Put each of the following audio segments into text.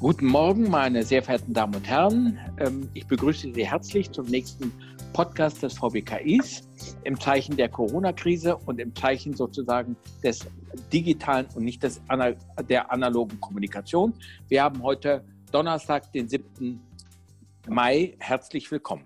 Guten Morgen, meine sehr verehrten Damen und Herren. Ähm, ich begrüße Sie herzlich zum nächsten Podcast des VBKIs im Zeichen der Corona-Krise und im Zeichen sozusagen des digitalen und nicht des, der analogen Kommunikation. Wir haben heute Donnerstag, den 7. Mai. Herzlich willkommen.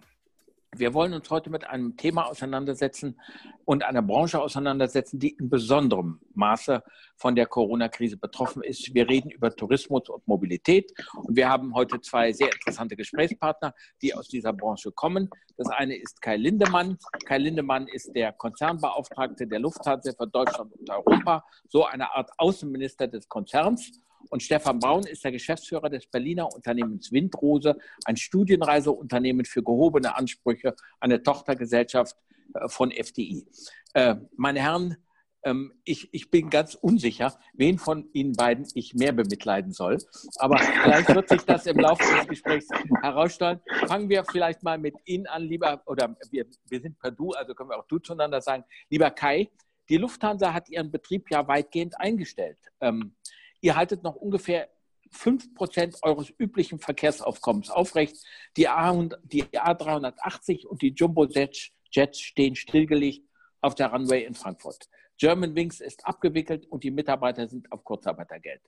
Wir wollen uns heute mit einem Thema auseinandersetzen und einer Branche auseinandersetzen, die in besonderem Maße von der Corona-Krise betroffen ist. Wir reden über Tourismus und Mobilität und wir haben heute zwei sehr interessante Gesprächspartner, die aus dieser Branche kommen. Das eine ist Kai Lindemann. Kai Lindemann ist der Konzernbeauftragte der Lufthansa für Deutschland und Europa, so eine Art Außenminister des Konzerns. Und Stefan Braun ist der Geschäftsführer des Berliner Unternehmens Windrose, ein Studienreiseunternehmen für gehobene Ansprüche, eine Tochtergesellschaft äh, von FDI. Äh, meine Herren, ähm, ich, ich bin ganz unsicher, wen von Ihnen beiden ich mehr bemitleiden soll. Aber vielleicht wird sich das im Laufe des Gesprächs herausstellen. Fangen wir vielleicht mal mit Ihnen an, lieber, oder wir, wir sind per Du, also können wir auch Du zueinander sagen. Lieber Kai, die Lufthansa hat ihren Betrieb ja weitgehend eingestellt. Ähm, Ihr haltet noch ungefähr 5% eures üblichen Verkehrsaufkommens aufrecht. Die, A, die A380 und die Jumbo-Jets stehen stillgelegt auf der Runway in Frankfurt. German Wings ist abgewickelt und die Mitarbeiter sind auf Kurzarbeitergeld.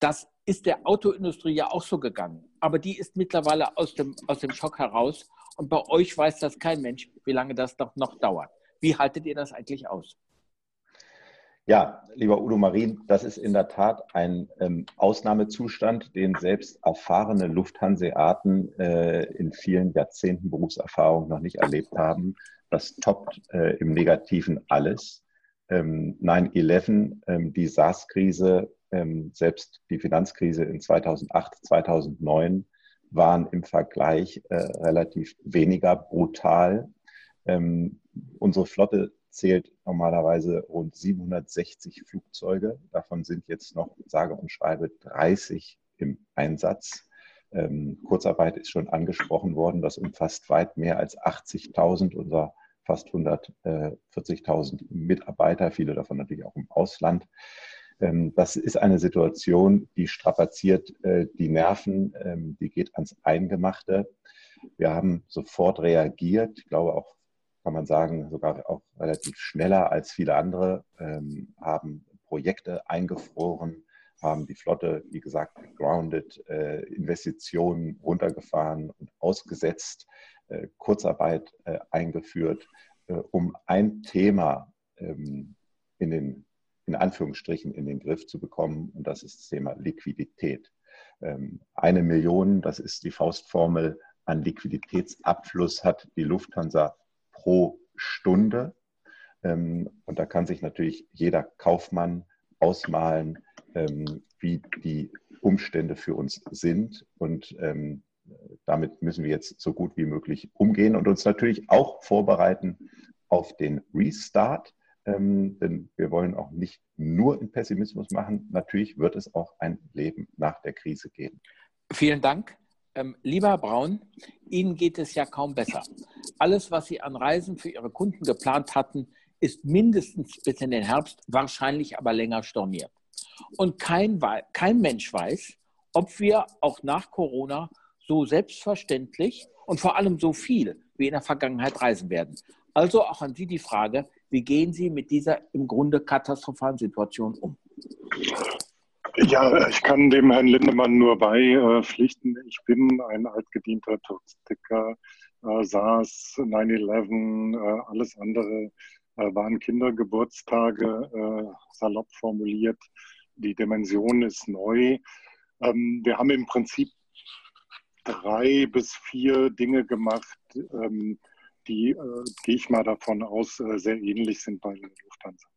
Das ist der Autoindustrie ja auch so gegangen. Aber die ist mittlerweile aus dem, aus dem Schock heraus. Und bei euch weiß das kein Mensch, wie lange das doch noch dauert. Wie haltet ihr das eigentlich aus? Ja, lieber Udo Marien, das ist in der Tat ein ähm, Ausnahmezustand, den selbst erfahrene Lufthanseaten äh, in vielen Jahrzehnten Berufserfahrung noch nicht erlebt haben. Das toppt äh, im Negativen alles. Ähm, 9-11, ähm, die SARS-Krise, ähm, selbst die Finanzkrise in 2008, 2009 waren im Vergleich äh, relativ weniger brutal. Ähm, unsere Flotte zählt normalerweise rund 760 Flugzeuge. Davon sind jetzt noch, sage und schreibe, 30 im Einsatz. Ähm, Kurzarbeit ist schon angesprochen worden. Das umfasst weit mehr als 80.000 unserer fast 140.000 Mitarbeiter, viele davon natürlich auch im Ausland. Ähm, das ist eine Situation, die strapaziert äh, die Nerven, ähm, die geht ans Eingemachte. Wir haben sofort reagiert, ich glaube auch kann man sagen, sogar auch relativ schneller als viele andere, ähm, haben Projekte eingefroren, haben die Flotte, wie gesagt, grounded, äh, Investitionen runtergefahren und ausgesetzt, äh, Kurzarbeit äh, eingeführt, äh, um ein Thema ähm, in den in Anführungsstrichen in den Griff zu bekommen, und das ist das Thema Liquidität. Ähm, eine Million, das ist die Faustformel an Liquiditätsabfluss, hat die Lufthansa pro Stunde. Ähm, und da kann sich natürlich jeder Kaufmann ausmalen, ähm, wie die Umstände für uns sind. Und ähm, damit müssen wir jetzt so gut wie möglich umgehen und uns natürlich auch vorbereiten auf den Restart. denn wir wollen auch nicht nur in Pessimismus machen. Natürlich wird es auch ein Leben nach der Krise geben. Vielen Dank. Ähm, lieber Braun, Ihnen geht es ja kaum besser. Alles, was Sie an Reisen für Ihre Kunden geplant hatten, ist mindestens bis in den Herbst, wahrscheinlich aber länger storniert. Und kein, kein Mensch weiß, ob wir auch nach Corona so selbstverständlich und vor allem so viel wie in der Vergangenheit reisen werden. Also auch an Sie die Frage, wie gehen Sie mit dieser im Grunde katastrophalen Situation um? Ja, ich kann dem Herrn Lindemann nur beipflichten. Ich bin ein altgedienter Touristiker. Äh, SARS, 9-11, äh, alles andere äh, waren Kindergeburtstage, salopp formuliert. Die Dimension ist neu. Ähm, wir haben im Prinzip drei bis vier Dinge gemacht, ähm, die, gehe ich mal davon aus, sehr ähnlich sind bei Lufthansa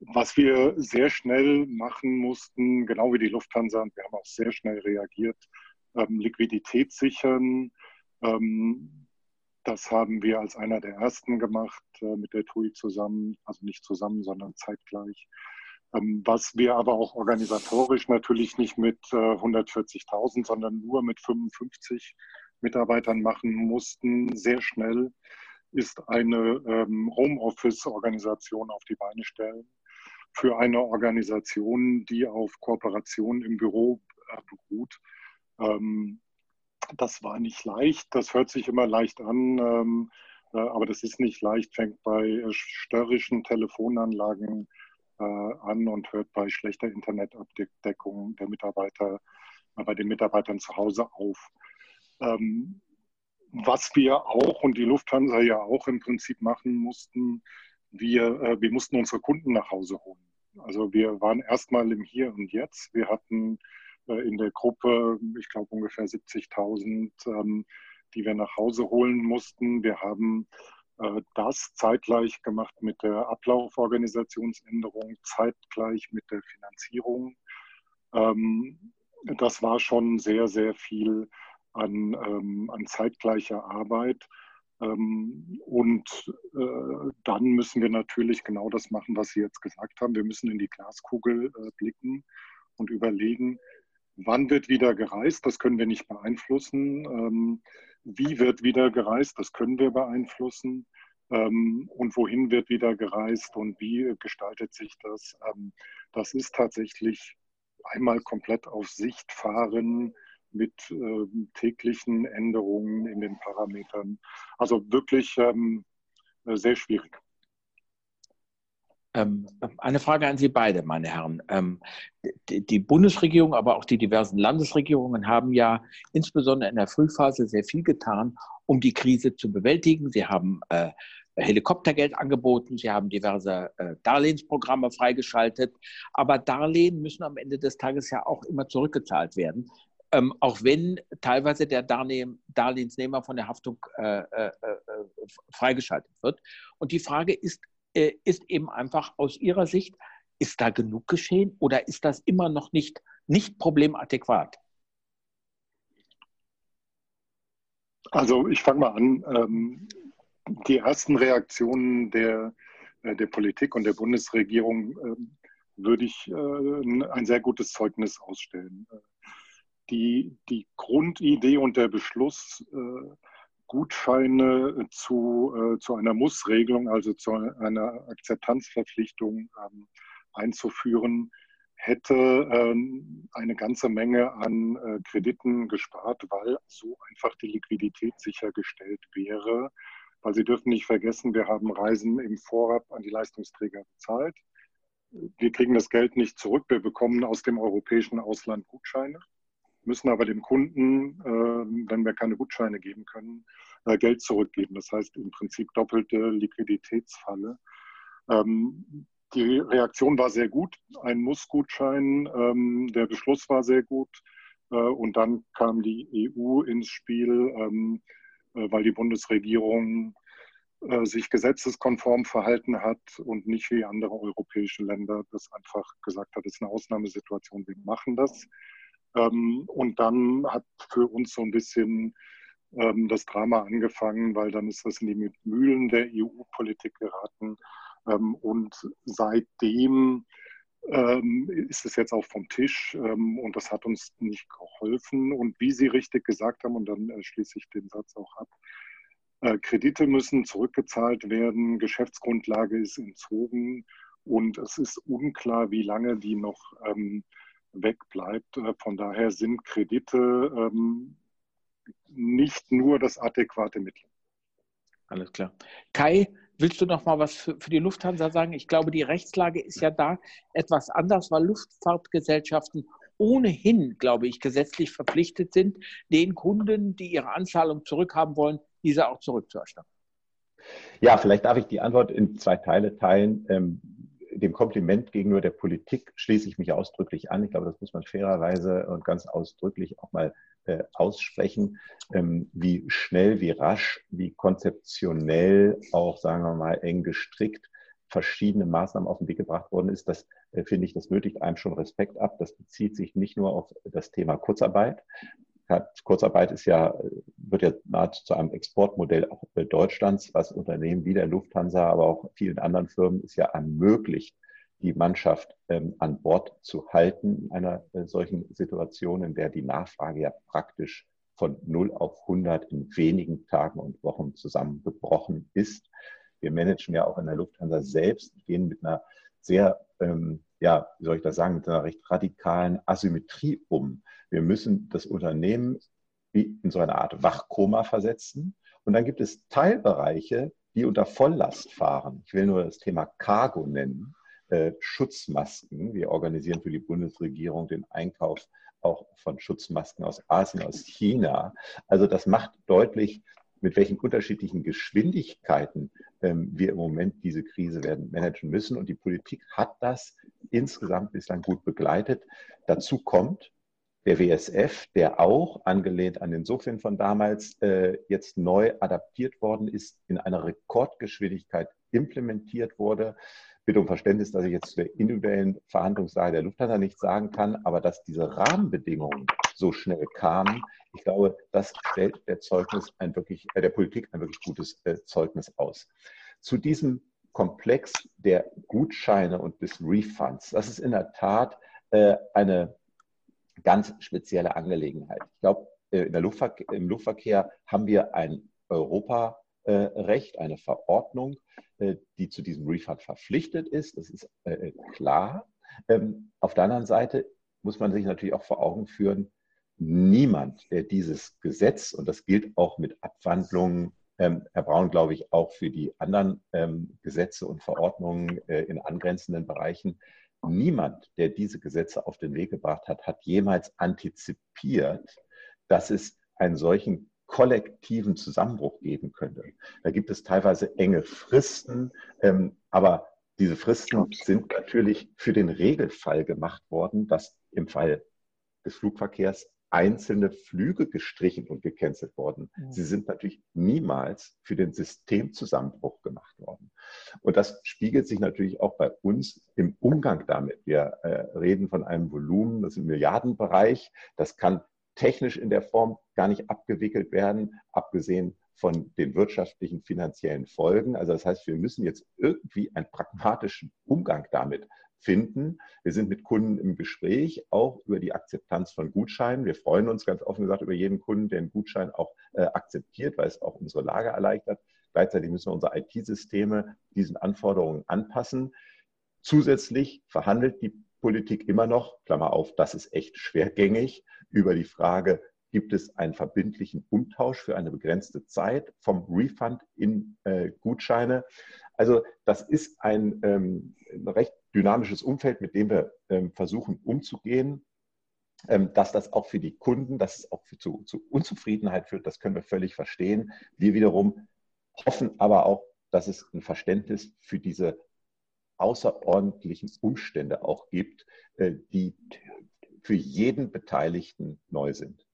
was wir sehr schnell machen mussten, genau wie die Lufthansa, und wir haben auch sehr schnell reagiert, ähm, Liquidität sichern. Ähm, das haben wir als einer der ersten gemacht äh, mit der TUI zusammen, also nicht zusammen, sondern zeitgleich. Ähm, was wir aber auch organisatorisch natürlich nicht mit äh, 140.000, sondern nur mit 55 Mitarbeitern machen mussten, sehr schnell, ist eine ähm, Homeoffice-Organisation auf die Beine stellen für eine Organisation, die auf Kooperation im Büro äh, gut. Ähm, das war nicht leicht, das hört sich immer leicht an, ähm, äh, aber das ist nicht leicht, fängt bei äh, störrischen Telefonanlagen an und hört bei schlechter Internetabdeckung der Mitarbeiter, bei den Mitarbeitern zu Hause auf. Ähm, was wir auch und die Lufthansa ja auch im Prinzip machen mussten, wir, wir mussten unsere Kunden nach Hause holen. Also wir waren erstmal im Hier und Jetzt. Wir hatten äh, in der Gruppe, ich glaube ungefähr 70.000, ähm, die wir nach Hause holen mussten. Wir haben äh, das zeitgleich gemacht mit der Ablauforganisationsänderung, zeitgleich mit der Finanzierung. Ähm, das war schon sehr, sehr viel an, ähm, an zeitgleicher Arbeit. Ähm, und äh, dann müssen wir natürlich genau das machen, was Sie jetzt gesagt haben. Wir müssen in die Glaskugel äh, blicken und überlegen, wann wird wieder gereist? Das können wir nicht beeinflussen. Ähm, wie wird wieder gereist? Das können wir beeinflussen. Ähm, und wohin wird wieder gereist und wie gestaltet sich das? Ähm, das ist tatsächlich einmal komplett auf Sicht fahren, mit äh, täglichen Änderungen in den Parametern. Also wirklich ähm, äh, sehr schwierig. Ähm, eine Frage an Sie beide, meine Herren. Ähm, die Bundesregierung, aber auch die diversen Landesregierungen haben ja insbesondere in der Frühphase sehr viel getan, um die Krise zu bewältigen. Sie haben äh, Helikoptergeld angeboten, sie haben diverse äh, Darlehensprogramme freigeschaltet, aber Darlehen müssen am Ende des Tages ja auch immer zurückgezahlt werden ähm, auch wenn teilweise der Darlehm, Darlehensnehmer von der Haftung äh, äh, äh, freigeschaltet wird. Und die Frage ist, äh, ist eben einfach aus Ihrer Sicht, ist da genug geschehen oder ist das immer noch nicht, nicht problemadäquat? Also ich fange mal an. Ähm, die ersten Reaktionen der, äh, der Politik und der Bundesregierung ähm, würde ich äh, ein sehr gutes Zeugnis ausstellen die, die Grundidee und der Beschluss, äh, Gutscheine zu, äh, zu einer Mussregelung, also zu einer Akzeptanzverpflichtung ähm, einzuführen, hätte ähm, eine ganze Menge an äh, Krediten gespart, weil so einfach die Liquidität sichergestellt wäre. Weil Sie dürfen nicht vergessen, wir haben Reisen im Vorab an die Leistungsträger bezahlt. Wir kriegen das Geld nicht zurück. Wir bekommen aus dem europäischen Ausland Gutscheine müssen aber dem Kunden, äh, wenn wir keine Gutscheine geben können, äh, Geld zurückgeben. Das heißt im Prinzip doppelte Liquiditätsfalle. Ähm, die Reaktion war sehr gut, ein Muss-Gutschein. Ähm, der Beschluss war sehr gut. Äh, und dann kam die EU ins Spiel, ähm, weil die Bundesregierung sich gesetzeskonform verhalten hat und nicht wie andere europäische Länder das einfach gesagt hat, es ist eine Ausnahmesituation, wir machen das. Ähm, und dann hat für uns so ein bisschen ähm, das Drama angefangen, weil dann ist das in die Mühlen der EU-Politik geraten. Ähm, und seitdem ist es jetzt auch vom Tisch und das hat uns nicht geholfen. Und wie Sie richtig gesagt haben, und dann äh, schließe ich den Satz auch ab, äh, Kredite müssen zurückgezahlt werden, Geschäftsgrundlage ist entzogen und es ist unklar, wie lange die noch ähm, wegbleibt. Äh, von daher sind Kredite ähm, nicht nur das adäquate Mittel. Alles klar. Kai, willst du noch mal was für, für, die Lufthansa sagen? Ich glaube, die Rechtslage ist ja da etwas anders, weil Luftfahrtgesellschaften ohnehin, glaube ich, gesetzlich verpflichtet sind, den Kunden, die ihre Anzahlung zurückhaben wollen, diese auch zurückzuerstatten. Ja, vielleicht darf ich die Antwort in zwei Teile teilen. Dem Kompliment gegenüber der Politik schließe ich mich ausdrücklich an. Ich glaube, das muss man fairerweise und ganz ausdrücklich auch mal äh, aussprechen, ähm, wie schnell, wie rasch, wie konzeptionell auch, sagen wir mal, eng gestrickt verschiedene Maßnahmen auf den Weg gebracht worden ist. Das äh, finde ich, das nötigt einem schon Respekt ab. Das bezieht sich nicht nur auf das Thema Kurzarbeit. Kurzarbeit ist ja, wird ja nahezu zu einem Exportmodell auch Deutschlands, was Unternehmen wie der Lufthansa, aber auch vielen anderen Firmen ist ja ermöglicht, die Mannschaft ähm, an Bord zu halten in einer äh, solchen Situation, in der die Nachfrage ja praktisch von 0 auf 100 in wenigen Tagen und Wochen zusammengebrochen ist. Wir managen ja auch in der Lufthansa selbst, gehen mit einer sehr ähm, ja, wie soll ich das sagen, mit einer recht radikalen Asymmetrie um. Wir müssen das Unternehmen in so eine Art Wachkoma versetzen. Und dann gibt es Teilbereiche, die unter Volllast fahren. Ich will nur das Thema Cargo nennen. Äh, Schutzmasken. Wir organisieren für die Bundesregierung den Einkauf auch von Schutzmasken aus Asien, aus China. Also das macht deutlich, mit welchen unterschiedlichen Geschwindigkeiten ähm, wir im Moment diese Krise werden managen müssen. Und die Politik hat das insgesamt bislang gut begleitet. Dazu kommt der WSF, der auch angelehnt an den SOFIN von damals äh, jetzt neu adaptiert worden ist, in einer Rekordgeschwindigkeit implementiert wurde bitte um Verständnis, dass ich jetzt zu der individuellen Verhandlungslage der Lufthansa nichts sagen kann, aber dass diese Rahmenbedingungen so schnell kamen, ich glaube, das stellt der Zeugnis ein wirklich, äh, der Politik ein wirklich gutes äh, Zeugnis aus. Zu diesem Komplex der Gutscheine und des Refunds, das ist in der Tat äh, eine ganz spezielle Angelegenheit. Ich glaube, äh, Luftverkehr, im Luftverkehr haben wir ein Europarecht, eine Verordnung, äh, die zu diesem Refund verpflichtet ist. Das ist äh, klar. Ähm, auf der anderen Seite muss man sich natürlich auch vor Augen führen, niemand, der dieses Gesetz, und das gilt auch mit Abwandlungen, ähm, Herr Braun, glaube ich, auch für die anderen ähm, Gesetze und Verordnungen äh, in angrenzenden Bereichen, niemand, der diese Gesetze auf den Weg gebracht hat, hat jemals antizipiert, dass es einen solchen kollektiven Zusammenbruch geben könnte. Da gibt es teilweise enge Fristen, ähm, aber diese Fristen sind natürlich für den Regelfall gemacht worden, dass im Fall des Flugverkehrs einzelne Flüge gestrichen und gecancelt worden. Mhm. Sie sind natürlich niemals für den Systemzusammenbruch gemacht worden. Und das spiegelt sich natürlich auch bei uns im Umgang damit. Wir äh, reden von einem Volumen, das ist im Milliardenbereich. Das kann technisch in der Form gar nicht abgewickelt werden, abgesehen von den wirtschaftlichen, finanziellen Folgen. Also das heißt, wir müssen jetzt irgendwie einen pragmatischen Umgang damit finden. Wir sind mit Kunden im Gespräch, auch über die Akzeptanz von Gutscheinen. Wir freuen uns ganz offen gesagt über jeden Kunden, der einen Gutschein auch äh, akzeptiert, weil es auch unsere Lage erleichtert. Gleichzeitig müssen wir unsere IT-Systeme diesen Anforderungen anpassen. Zusätzlich verhandelt die Politik immer noch, Klammer auf, das ist echt schwergängig, über die Frage, gibt es einen verbindlichen Umtausch für eine begrenzte Zeit vom Refund in äh, Gutscheine. Also das ist ein, ähm, ein, recht dynamisches Umfeld, mit dem wir ähm, versuchen umzugehen. Ähm, dass das auch für die Kunden, dass es auch für, zu, zu Unzufriedenheit führt, das können wir völlig verstehen. Wir wiederum hoffen aber auch, dass es ein Verständnis für diese außerordentlichen Umstände auch gibt, äh, die für jeden Beteiligten neu sind.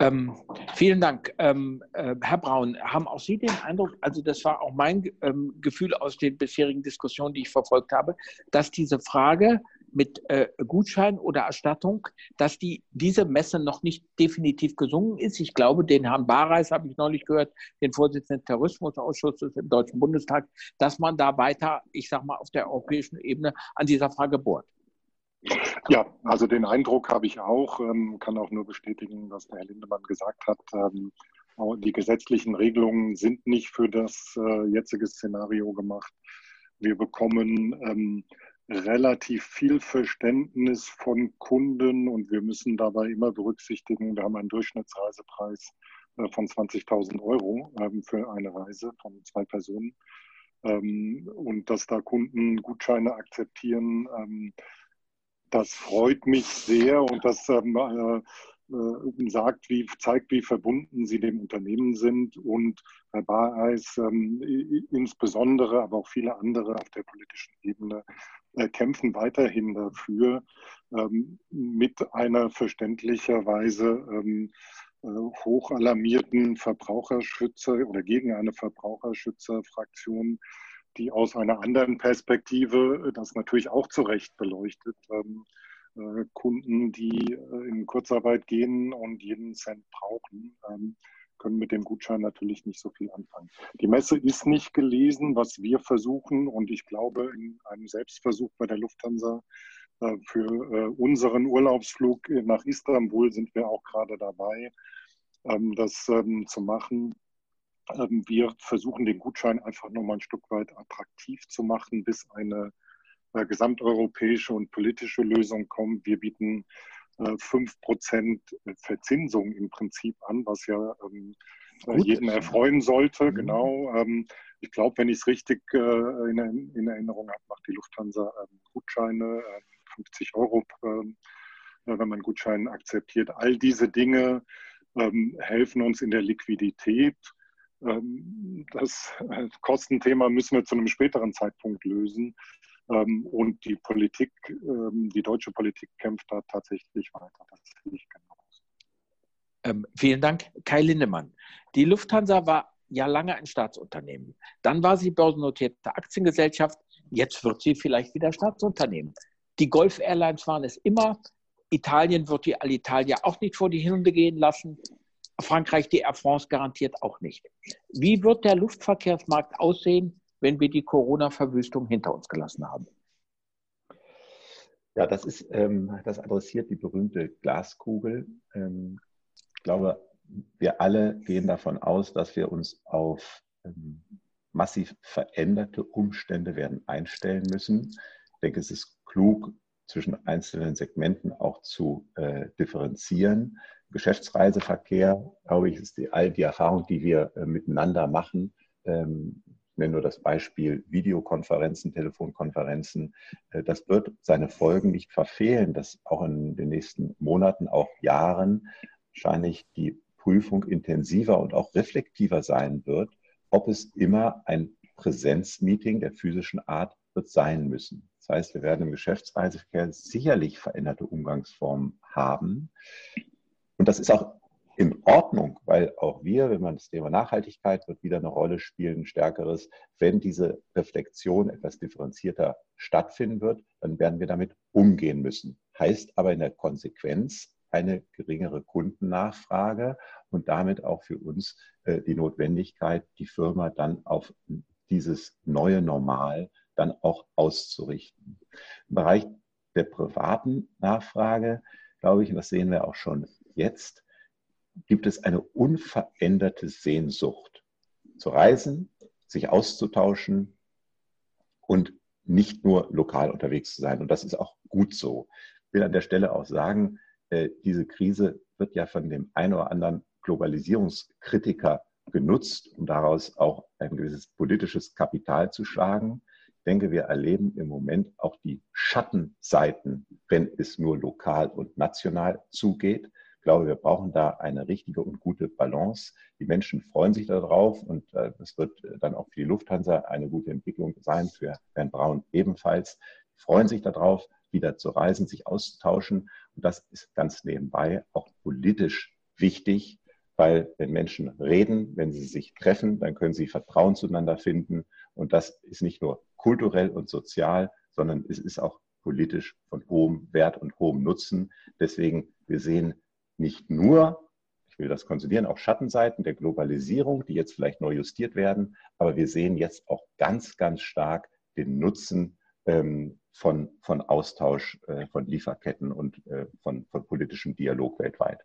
Ähm, vielen Dank. Ähm, äh, Herr Braun, haben auch Sie den Eindruck, also das war auch mein ähm, Gefühl aus den bisherigen Diskussionen, die ich verfolgt habe, dass diese Frage mit äh, Gutschein oder Erstattung, dass die, diese Messe noch nicht definitiv gesungen ist. Ich glaube, den Herrn Barreis habe ich neulich gehört, den Vorsitzenden des Terrorismusausschusses im Deutschen Bundestag, dass man da weiter, ich sage mal, auf der europäischen Ebene an dieser Frage bohrt. Ja, also den Eindruck habe ich auch, ähm, kann auch nur bestätigen, was der Herr Lindemann gesagt hat. Ähm, die gesetzlichen Regelungen sind nicht für das äh, jetzige Szenario gemacht. Wir bekommen ähm, relativ viel Verständnis von Kunden und wir müssen dabei immer berücksichtigen, wir haben einen Durchschnittsreisepreis äh, von 20.000 Euro ähm, für eine Reise von zwei Personen. Ähm, und dass da Kunden Gutscheine akzeptieren, ähm, das freut mich sehr und das äh, sagt, wie, zeigt, wie verbunden sie dem Unternehmen sind und Herr Bareis ähm, insbesondere, aber auch viele andere auf der politischen Ebene äh, kämpfen weiterhin dafür, ähm, mit einer verständlicherweise ähm, äh, hochalarmierten Verbraucherschützer oder gegen eine Verbraucherschützerfraktion, die aus einer anderen Perspektive das natürlich auch zu Recht beleuchtet. Ähm, äh, Kunden, die in Kurzarbeit gehen und jeden Cent brauchen, können mit dem Gutschein natürlich nicht so viel anfangen. Die Messe ist nicht gelesen, was wir versuchen und ich glaube, in einem Selbstversuch bei der Lufthansa äh, für äh, unseren Urlaubsflug nach Istanbul sind wir auch gerade dabei, ähm, das ähm, zu machen. Ähm, wir versuchen den Gutschein einfach nochmal ein Stück weit attraktiv zu machen, bis eine äh, gesamteuropäische und politische Lösung kommt. Wir bieten äh, 5% Verzinsung im Prinzip an, was ja ähm, äh, jeden erfreuen sollte. Mhm. Genau. Ähm, ich glaube, wenn ich es richtig äh, in, in, Erinnerung habe, macht die Lufthansa ähm, Gutscheine, 50 ähm, Euro, ähm, äh, wenn man Gutscheine akzeptiert. All diese Dinge ähm, helfen uns in der Liquidität. Ähm, das äh, Kostenthema müssen wir zu einem späteren Zeitpunkt lösen. Ähm, und die Politik, ähm, die deutsche Politik kämpft da tatsächlich weiter. Das sehe ich genauso. Ähm, vielen Dank, Kai Lindemann. Die Lufthansa war ja lange ein Staatsunternehmen. Dann war sie börsennotierte Aktiengesellschaft. Jetzt wird sie vielleicht wieder Staatsunternehmen. Die Golf Airlines waren es immer. Italien wird die Alitalia auch nicht vor die Hunde gehen lassen. Frankreich die Air France garantiert auch nicht. Wie wird der Luftverkehrsmarkt aussehen, wenn wir die Corona-Verwüstung hinter uns gelassen haben? Ja, das ist, ähm, das adressiert die berühmte Glaskugel. Ähm, ich glaube, wir alle gehen davon aus, dass wir uns auf ähm, massiv veränderte Umstände werden einstellen müssen. Ich denke, es ist klug, zwischen einzelnen Segmenten auch zu äh, differenzieren. Geschäftsreiseverkehr, glaube ich, ist die, all die Erfahrung, die wir äh, miteinander machen. Ähm, ich nenne nur das Beispiel Videokonferenzen, Telefonkonferenzen. Äh, das wird seine Folgen nicht verfehlen, dass auch in den nächsten Monaten, auch Jahren wahrscheinlich die Prüfung intensiver und auch reflektiver sein wird, ob es immer ein Präsenzmeeting der physischen Art wird sein müssen. Das heißt, wir werden im Geschäftsreiseverkehr sicherlich veränderte Umgangsformen haben. Und das ist auch in Ordnung, weil auch wir, wenn man das Thema Nachhaltigkeit wird wieder eine Rolle spielen, ein stärkeres, wenn diese Reflexion etwas differenzierter stattfinden wird, dann werden wir damit umgehen müssen. Heißt aber in der Konsequenz eine geringere Kundennachfrage und damit auch für uns äh, die Notwendigkeit, die Firma dann auf dieses neue Normal dann auch auszurichten. Im Bereich der privaten Nachfrage, glaube ich, und das sehen wir auch schon jetzt, gibt es eine unveränderte Sehnsucht zu reisen, sich auszutauschen und nicht nur lokal unterwegs zu sein. Und das ist auch gut so. Ich will an der Stelle auch sagen, äh, diese Krise wird ja von dem einen oder anderen Globalisierungskritiker genutzt, um daraus auch ein gewisses politisches Kapital zu schlagen denke, wir erleben im Moment auch die Schattenseiten, wenn es nur lokal und national zugeht. Ich glaube, wir brauchen da eine richtige und gute Balance. Die Menschen freuen sich darauf und äh, das wird dann auch für die Lufthansa eine gute Entwicklung sein, für Herrn Braun ebenfalls. Die freuen sich darauf, wieder zu reisen, sich auszutauschen. Und das ist ganz nebenbei auch politisch wichtig, weil wenn Menschen reden, wenn sie sich treffen, dann können sie Vertrauen zueinander finden. Und das ist nicht nur kulturell und sozial, sondern es ist auch politisch von hohem Wert und hohem Nutzen. Deswegen, wir sehen nicht nur, ich will das konsolidieren, auch Schattenseiten der Globalisierung, die jetzt vielleicht neu justiert werden, aber wir sehen jetzt auch ganz, ganz stark den Nutzen ähm, von, von Austausch äh, von Lieferketten und äh, von, von politischem Dialog weltweit.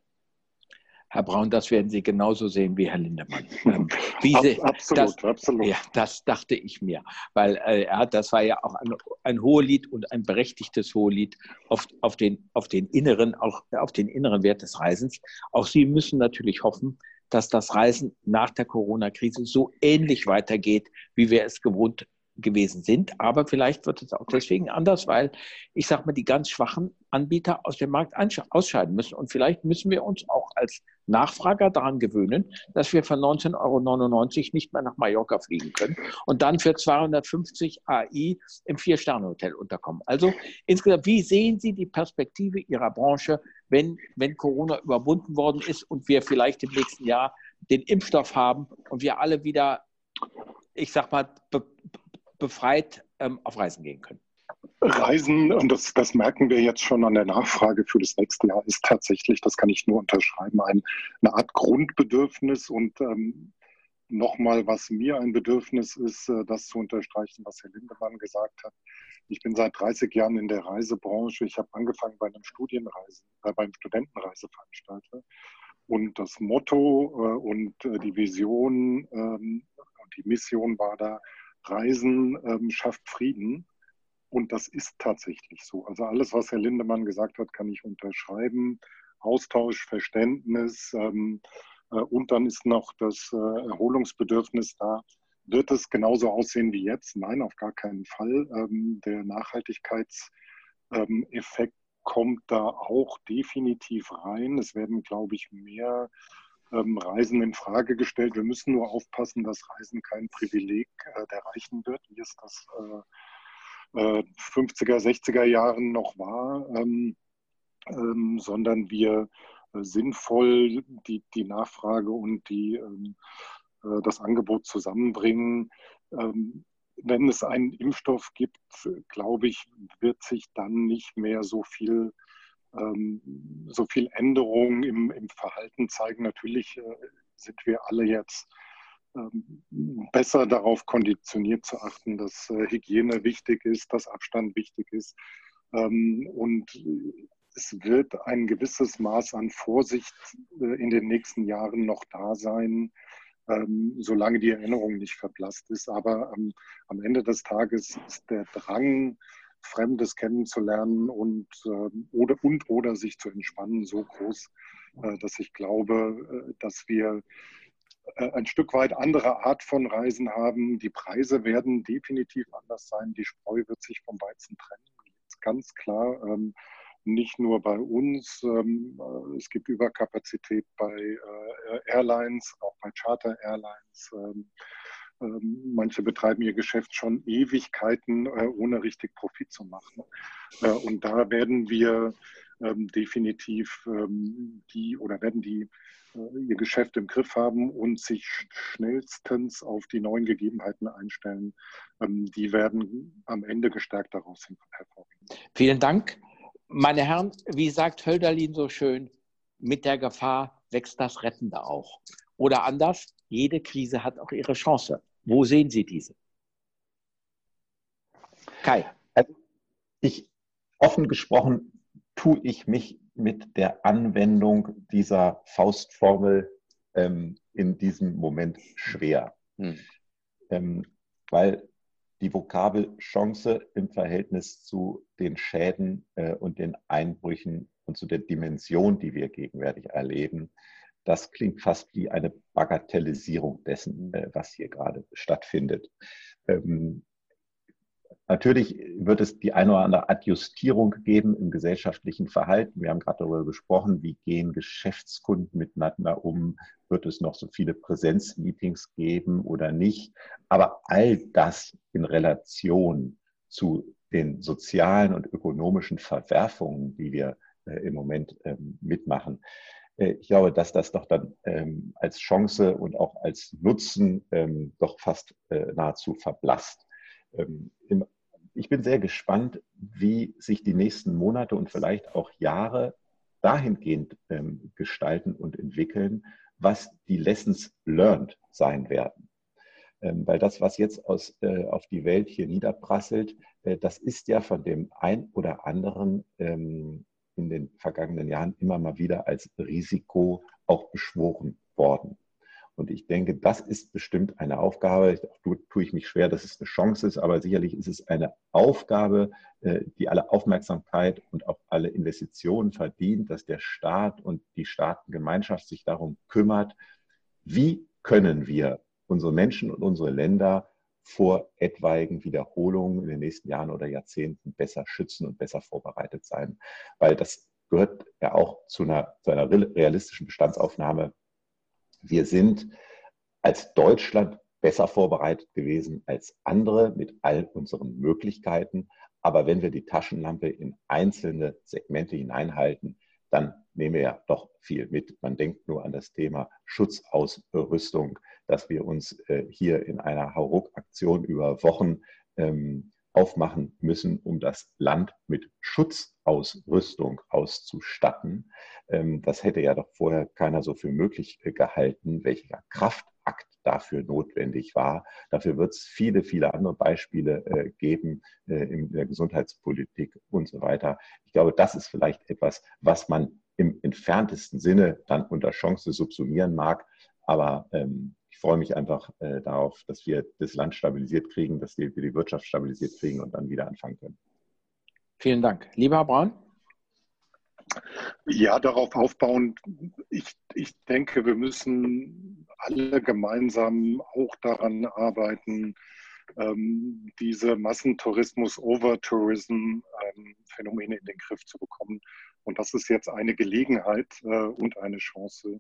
Herr Braun, das werden Sie genauso sehen wie Herr Lindemann. Ähm, Sie, absolut, das, absolut. Ja, das dachte ich mir, weil äh, ja, das war ja auch ein, ein Hohelied und ein berechtigtes Hohelied auf, auf, den, auf, den inneren, auch auf den inneren Wert des Reisens. Auch Sie müssen natürlich hoffen, dass das Reisen nach der Corona-Krise so ähnlich weitergeht, wie wir es gewohnt gewesen sind. Aber vielleicht wird es auch deswegen anders, weil ich sage mal, die ganz schwachen Anbieter aus dem Markt ausscheiden müssen. Und vielleicht müssen wir uns auch als Nachfrager daran gewöhnen, dass wir für 19,99 Euro nicht mehr nach Mallorca fliegen können und dann für 250 AI im Vier-Sterne-Hotel unterkommen. Also insgesamt, wie sehen Sie die Perspektive Ihrer Branche, wenn, wenn Corona überwunden worden ist und wir vielleicht im nächsten Jahr den Impfstoff haben und wir alle wieder, ich sag mal, befreit ähm, auf Reisen gehen können. Reisen, und das, das, merken wir jetzt schon an der Nachfrage für das nächste Jahr, ist tatsächlich, das kann ich nur unterschreiben, ein, eine Art Grundbedürfnis. Und ähm, nochmal, was mir ein Bedürfnis ist, äh, das zu unterstreichen, was Herr Lindemann gesagt hat. Ich bin seit 30 Jahren in der Reisebranche. Ich habe angefangen bei einem Studienreisen, äh, beim Studentenreiseveranstalter. Und das Motto äh, und äh, die Vision ähm, und die Mission war da, Reisen ähm, schafft Frieden. und das ist tatsächlich so. Also alles, was Herr Lindemann gesagt hat, kann ich unterschreiben. Austausch, Verständnis ähm, äh, und dann ist noch das äh, Erholungsbedürfnis da. Wird es genauso aussehen wie jetzt? Nein, auf gar keinen Fall. Ähm, der Nachhaltigkeitseffekt ähm, kommt da auch definitiv rein. Es werden, glaube ich, mehr ähm, Reisen in Frage gestellt. Wir müssen nur aufpassen, dass Reisen kein Privileg äh, der Reichen wird, wie es das äh, 50er, 60er Jahren noch war, ähm, ähm, sondern wir äh, sinnvoll die, die Nachfrage und die, ähm, äh, das Angebot zusammenbringen. Ähm, wenn es einen Impfstoff gibt, glaube ich, wird sich dann nicht mehr so viel ähm, so viel Änderungen im, im Verhalten zeigen. Natürlich äh, sind wir alle jetzt ähm, besser darauf konditioniert zu achten, dass äh, Hygiene wichtig ist, dass Abstand wichtig ist. Ähm, und es wird ein gewisses Maß an Vorsicht äh, in den nächsten Jahren noch da sein, solange die Erinnerung nicht verblasst ist. Aber am Ende des Tages ist der Drang, Fremdes kennenzulernen und, äh, oder, und oder sich zu entspannen so groß, äh, dass ich glaube, äh, dass wir äh, ein Stück weit andere Art von Reisen haben. Die Preise werden definitiv anders sein. Die Spreu wird sich vom Weizen trennen. Ganz klar. Ähm, nicht nur bei uns. Ähm, äh, es gibt Überkapazität bei Airlines, auch bei Charter Airlines. Ähm, ähm, manche betreiben ihr Geschäft schon Ewigkeiten, äh, ohne richtig Profit zu machen. Äh, und da werden wir ähm, definitiv ähm, die oder werden die äh, ihr Geschäft im Griff haben und sich schnellstens auf die neuen Gegebenheiten einstellen. Die werden am Ende gestärkt daraus hervorgehen. Vielen Dank. Meine Herren, wie sagt Hölderlin so schön, mit der Gefahr wächst das Rettende auch. Oder anders, jede Krise hat auch ihre Chance. Wo sehen Sie diese? Kai. Also ich, offen gesprochen, tue ich mich mit der Anwendung dieser Faustformel ähm, in diesem Moment schwer. Hm. Ähm, weil die Vokabel Chance im Verhältnis zu den Schäden äh, und den Einbrüchen und zu der Dimension, die wir gegenwärtig erleben, das klingt fast wie eine Bagatellisierung dessen, äh, was hier gerade stattfindet. Ähm, natürlich wird es die eine oder andere Adjustierung geben im gesellschaftlichen Verhalten. Wir haben gerade darüber gesprochen, wie gehen Geschäftskunden miteinander um? Wird es noch so viele Präsenzmeetings geben oder nicht? Aber all das in Relation zu den sozialen und ökonomischen Verwerfungen, die wir äh, im Moment ähm, mitmachen, ich glaube, dass das doch dann ähm, als Chance und auch als Nutzen ähm, doch fast äh, nahezu verblasst. Ähm, im, ich bin sehr gespannt, wie sich die nächsten Monate und vielleicht auch Jahre dahingehend ähm, gestalten und entwickeln, was die Lessons learned sein werden. Ähm, weil das, was jetzt aus, äh, auf die Welt hier niederprasselt, äh, das ist ja von dem ein oder anderen ähm, in den vergangenen Jahren immer mal wieder als Risiko auch beschworen worden. Und ich denke, das ist bestimmt eine Aufgabe. Auch tue ich mich schwer, dass es eine Chance ist, aber sicherlich ist es eine Aufgabe, äh, die alle Aufmerksamkeit und auch alle Investitionen verdient, dass der Staat und die Staatengemeinschaft sich darum kümmert, wie können wir unsere Menschen und unsere Länder vor etwaigen Wiederholungen in den nächsten Jahren oder Jahrzehnten besser schützen und besser vorbereitet sein. Weil das gehört ja auch zu einer, zu einer realistischen Bestandsaufnahme. Wir sind als Deutschland besser vorbereitet gewesen als andere mit all unseren Möglichkeiten. Aber wenn wir die Taschenlampe in einzelne Segmente hineinhalten, dann nehmen wir ja doch viel mit. Man denkt nur an das Thema Schutzausrüstung, dass wir uns äh, hier in einer Hauruck-Aktion über Wochen ähm, aufmachen müssen, um das Land mit Schutzausrüstung auszustatten. Ähm, das hätte ja doch vorher keiner so für möglich äh, gehalten, welcher Kraftakt dafür notwendig war. Dafür wird es viele, viele andere Beispiele äh, geben in der Gesundheitspolitik und so weiter. Ich glaube, das ist vielleicht etwas, was man im entferntesten Sinne dann unter Chance subsumieren mag. Aber ähm, ich ich freue mich einfach äh, darauf, dass wir das Land stabilisiert kriegen, dass wir die Wirtschaft stabilisiert kriegen und dann wieder anfangen können. Vielen Dank. Lieber Herr Braun? Ja, darauf aufbauend, ich, ich denke, wir müssen alle gemeinsam auch daran arbeiten, ähm, diese Massentourismus-Overtourism-Phänomene ähm, in den Griff zu bekommen. Und das ist jetzt eine Gelegenheit äh, und eine Chance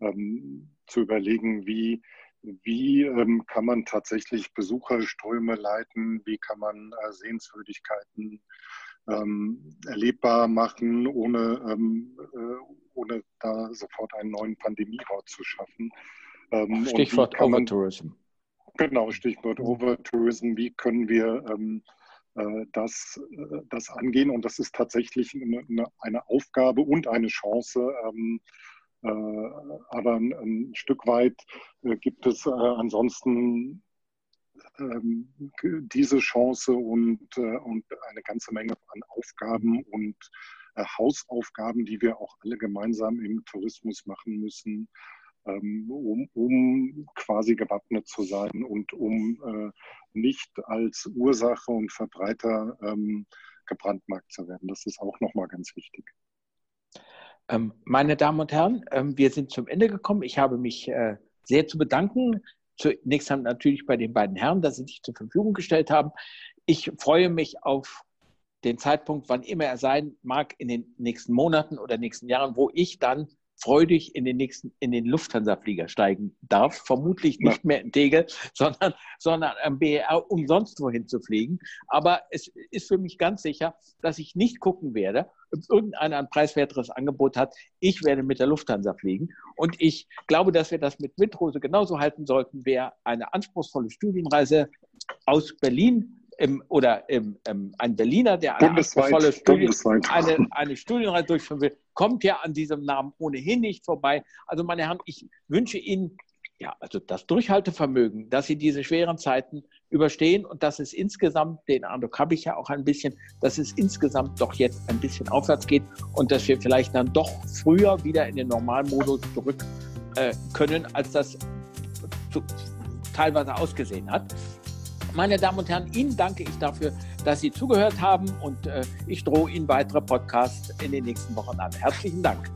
ähm, zu überlegen, wie, wie ähm, kann man tatsächlich Besucherströme leiten, wie kann man äh, Sehenswürdigkeiten ähm, erlebbar machen, ohne, ähm, äh, ohne da sofort einen neuen Pandemieort zu schaffen. Ähm, Stichwort Overtourism. Genau, Stichwort Overtourism. Wie können wir ähm, äh, das, äh, das angehen? Und das ist tatsächlich eine, eine Aufgabe und eine Chance. Ähm, äh, aber ein, ein, Stück weit äh, gibt es äh, ansonsten ähm, diese Chance und, äh, und eine ganze Menge an Aufgaben und äh, Hausaufgaben, die wir auch alle gemeinsam im Tourismus machen müssen, ähm, um, um quasi gewappnet zu sein und um äh, nicht als Ursache und Verbreiter ähm, gebrandmarkt zu werden. Das ist auch nochmal ganz wichtig. Ähm, meine Damen und Herren, ähm, wir sind zum Ende gekommen. Ich habe mich äh, sehr zu bedanken Zunächst natürlich bei den beiden Herren, dass sie sich zur Verfügung gestellt haben. Ich freue mich auf den Zeitpunkt, wann immer er sein mag, in den nächsten Monaten oder nächsten Jahren, wo ich dann freudig in den nächsten, in den Lufthansa-Flieger steigen darf. Vermutlich nicht mehr in Tegel, sondern, sondern am BER, um sonst wohin zu fliegen. Aber es ist für mich ganz sicher, dass ich nicht gucken werde, ob irgendeiner ein preiswerteres Angebot hat. Ich werde mit der Lufthansa fliegen. Und ich glaube, dass wir das mit Windrose genauso halten sollten. Wer eine anspruchsvolle Studienreise aus Berlin im, oder im, im, ein Berliner, der eine anspruchsvolle Studien, eine, eine Studienreise durchführen will, kommt ja an diesem Namen ohnehin nicht vorbei. Also meine Herren, ich wünsche Ihnen ja, also das Durchhaltevermögen, dass Sie diese schweren Zeiten überstehen und dass es insgesamt, den Eindruck habe ich ja auch ein bisschen, dass es insgesamt doch jetzt ein bisschen aufwärts geht und dass wir vielleicht dann doch früher wieder in den Normalmodus zurück äh, können, als das zu, teilweise ausgesehen hat. Meine Damen und Herren, Ihnen danke ich dafür, dass Sie zugehört haben und äh, ich drohe Ihnen weitere Podcasts in den nächsten Wochen an. Herzlichen Dank.